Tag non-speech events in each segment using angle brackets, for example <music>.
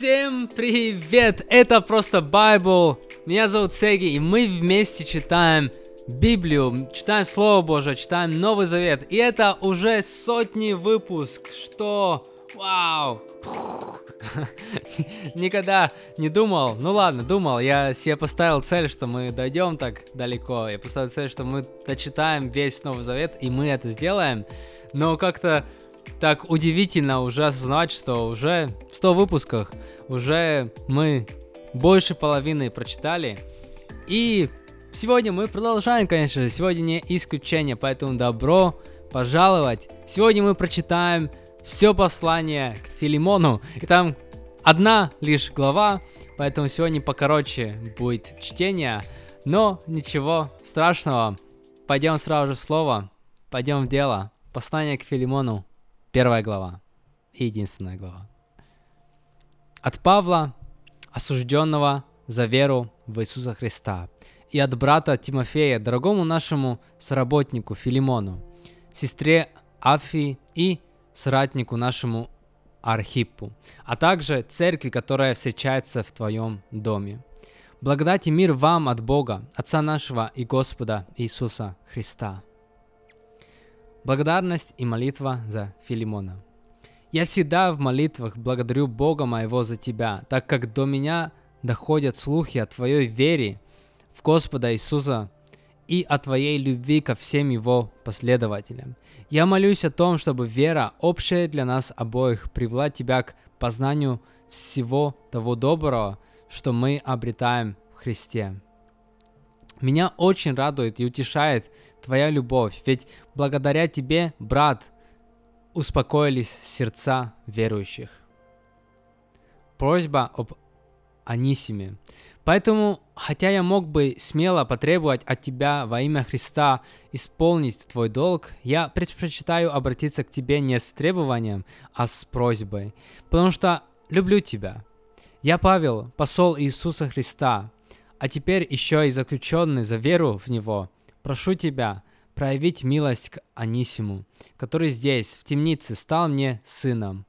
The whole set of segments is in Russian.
Всем привет! Это просто Байбл. Меня зовут Сеги, и мы вместе читаем Библию, читаем Слово Божие, читаем Новый Завет. И это уже сотни выпуск, что... Вау! <laughs> Никогда не думал, ну ладно, думал, я себе поставил цель, что мы дойдем так далеко. Я поставил цель, что мы дочитаем весь Новый Завет, и мы это сделаем. Но как-то так удивительно уже осознавать, что уже в 100 выпусках уже мы больше половины прочитали. И сегодня мы продолжаем, конечно же, сегодня не исключение, поэтому добро пожаловать. Сегодня мы прочитаем все послание к Филимону, и там одна лишь глава, поэтому сегодня покороче будет чтение, но ничего страшного. Пойдем сразу же в слово, пойдем в дело. Послание к Филимону, Первая глава и единственная глава. От Павла, осужденного за веру в Иисуса Христа, и от брата Тимофея, дорогому нашему соработнику Филимону, сестре Афии и соратнику нашему Архиппу, а также церкви, которая встречается в твоем доме. Благодать и мир вам от Бога, Отца нашего и Господа Иисуса Христа. Благодарность и молитва за Филимона. Я всегда в молитвах благодарю Бога моего за тебя, так как до меня доходят слухи о твоей вере в Господа Иисуса и о твоей любви ко всем его последователям. Я молюсь о том, чтобы вера, общая для нас обоих, привела тебя к познанию всего того доброго, что мы обретаем в Христе. Меня очень радует и утешает твоя любовь, ведь благодаря тебе, брат, успокоились сердца верующих. Просьба об Анисиме. Поэтому, хотя я мог бы смело потребовать от тебя во имя Христа исполнить твой долг, я предпочитаю обратиться к тебе не с требованием, а с просьбой, потому что люблю тебя. Я Павел, посол Иисуса Христа, а теперь еще и заключенный за веру в Него – Прошу тебя проявить милость к Анисиму, который здесь, в темнице, стал мне сыном.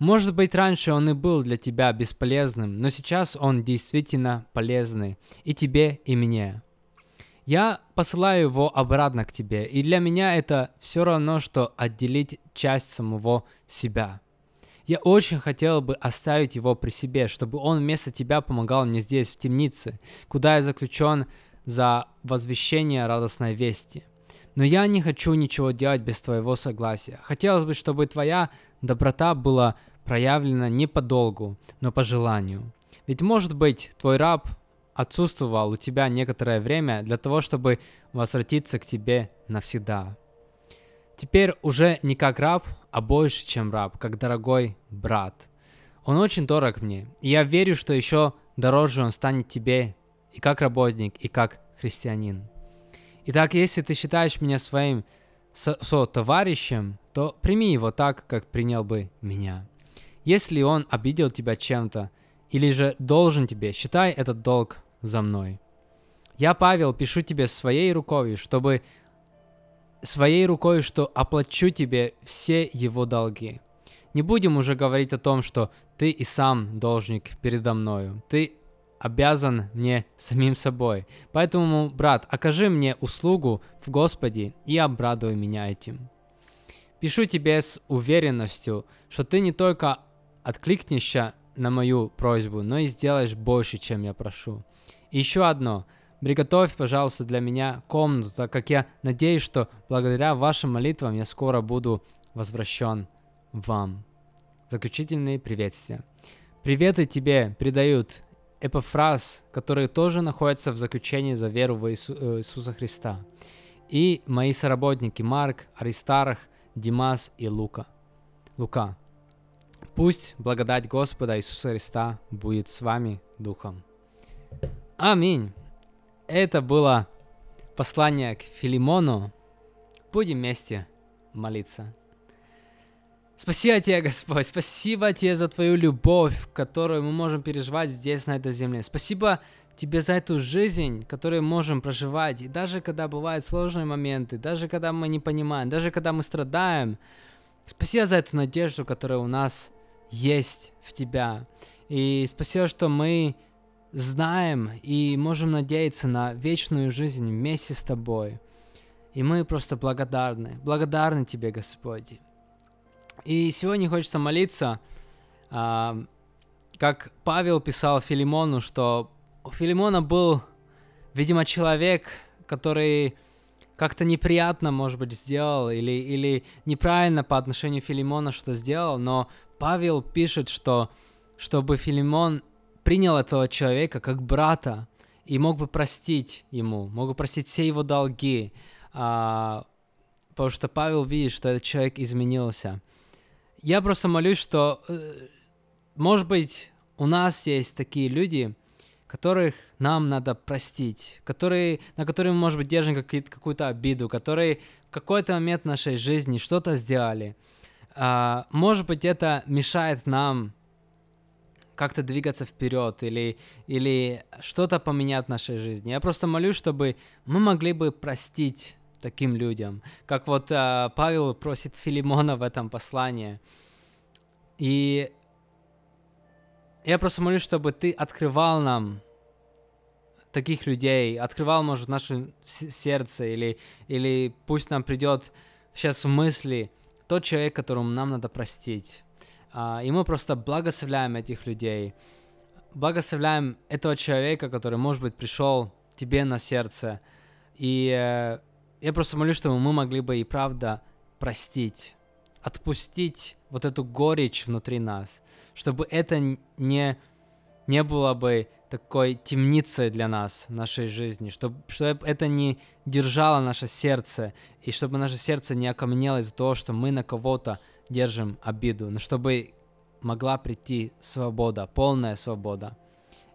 Может быть, раньше он и был для тебя бесполезным, но сейчас он действительно полезный и тебе, и мне. Я посылаю его обратно к тебе, и для меня это все равно, что отделить часть самого себя. Я очень хотел бы оставить его при себе, чтобы он вместо тебя помогал мне здесь, в темнице, куда я заключен за возвещение радостной вести. Но я не хочу ничего делать без твоего согласия. Хотелось бы, чтобы твоя доброта была проявлена не по долгу, но по желанию. Ведь может быть, твой раб отсутствовал у тебя некоторое время для того, чтобы возвратиться к тебе навсегда. Теперь уже не как раб, а больше, чем раб, как дорогой брат. Он очень дорог мне, и я верю, что еще дороже он станет тебе и как работник, и как христианин. Итак, если ты считаешь меня своим со-товарищем, то прими его так, как принял бы меня. Если он обидел тебя чем-то, или же должен тебе, считай этот долг за мной. Я, Павел, пишу тебе своей рукой, чтобы своей рукой, что оплачу тебе все его долги. Не будем уже говорить о том, что ты и сам должник передо мною. Ты обязан мне самим собой. Поэтому, брат, окажи мне услугу в Господе и обрадуй меня этим. Пишу тебе с уверенностью, что ты не только откликнешься на мою просьбу, но и сделаешь больше, чем я прошу. И еще одно. Приготовь, пожалуйста, для меня комнату, так как я надеюсь, что благодаря вашим молитвам я скоро буду возвращен вам. Заключительные приветствия. Приветы тебе передают эпофраз, которые тоже находятся в заключении за веру в Иису, э, Иисуса Христа. И мои соработники Марк, Аристарх, Димас и Лука. Лука. Пусть благодать Господа Иисуса Христа будет с вами духом. Аминь. Это было послание к Филимону. Будем вместе молиться. Спасибо тебе, Господь, спасибо тебе за твою любовь, которую мы можем переживать здесь, на этой земле. Спасибо тебе за эту жизнь, которую можем проживать. И даже когда бывают сложные моменты, даже когда мы не понимаем, даже когда мы страдаем, спасибо за эту надежду, которая у нас есть в тебя. И спасибо, что мы знаем и можем надеяться на вечную жизнь вместе с Тобой. И мы просто благодарны, благодарны Тебе, Господь. И сегодня хочется молиться, а, как Павел писал Филимону, что у Филимона был, видимо, человек, который как-то неприятно, может быть, сделал или, или неправильно по отношению Филимона что сделал, но Павел пишет, что чтобы Филимон принял этого человека как брата и мог бы простить ему, мог бы простить все его долги, а, потому что Павел видит, что этот человек изменился. Я просто молюсь, что, э, может быть, у нас есть такие люди, которых нам надо простить, которые, на которые мы, может быть, держим какую-то обиду, которые в какой-то момент нашей жизни что-то сделали. А, может быть, это мешает нам как-то двигаться вперед или, или что-то поменять в нашей жизни. Я просто молюсь, чтобы мы могли бы простить таким людям, как вот э, Павел просит Филимона в этом послании. И я просто молюсь, чтобы ты открывал нам таких людей, открывал, может, наше сердце, или, или пусть нам придет сейчас в мысли тот человек, которому нам надо простить. А, и мы просто благословляем этих людей, благословляем этого человека, который, может быть, пришел тебе на сердце. И э, я просто молюсь, чтобы мы могли бы и правда простить, отпустить вот эту горечь внутри нас, чтобы это не, не было бы такой темницей для нас нашей жизни, чтобы, чтобы это не держало наше сердце, и чтобы наше сердце не окаменело из-за того, что мы на кого-то держим обиду, но чтобы могла прийти свобода, полная свобода.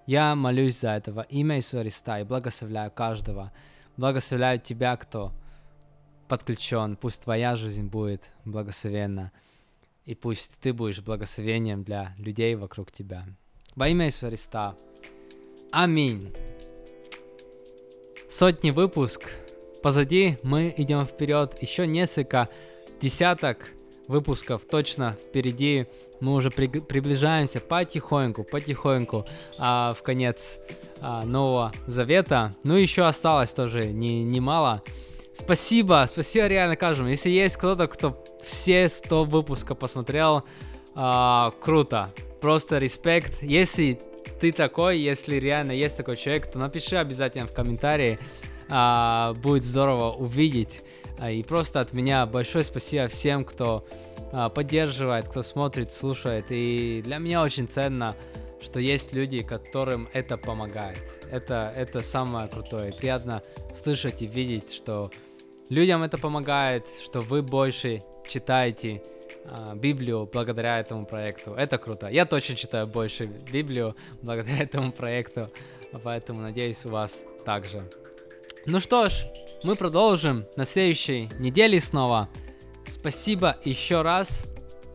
Я молюсь за этого имя Иисуса Христа и благословляю каждого. Благословляю тебя, кто подключен. Пусть твоя жизнь будет благословенна. И пусть ты будешь благословением для людей вокруг тебя. Во имя Иисуса Христа. Аминь. Сотни выпуск. Позади мы идем вперед. Еще несколько десяток выпусков точно впереди. Мы уже при, приближаемся потихоньку, потихоньку а, в конец а, Нового Завета. Ну, еще осталось тоже не, немало. Спасибо, спасибо реально каждому. Если есть кто-то, кто все 100 выпуска посмотрел, а, круто. Просто респект. Если ты такой, если реально есть такой человек, то напиши обязательно в комментарии. А, будет здорово увидеть. А, и просто от меня большое спасибо всем, кто поддерживает, кто смотрит, слушает. И для меня очень ценно, что есть люди, которым это помогает. Это, это самое крутое. Приятно слышать и видеть, что людям это помогает, что вы больше читаете а, Библию благодаря этому проекту. Это круто. Я точно читаю больше Библию <laughs> благодаря этому проекту, поэтому надеюсь у вас также. Ну что ж, мы продолжим на следующей неделе снова. Спасибо еще раз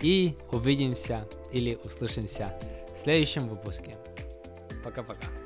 и увидимся или услышимся в следующем выпуске. Пока-пока.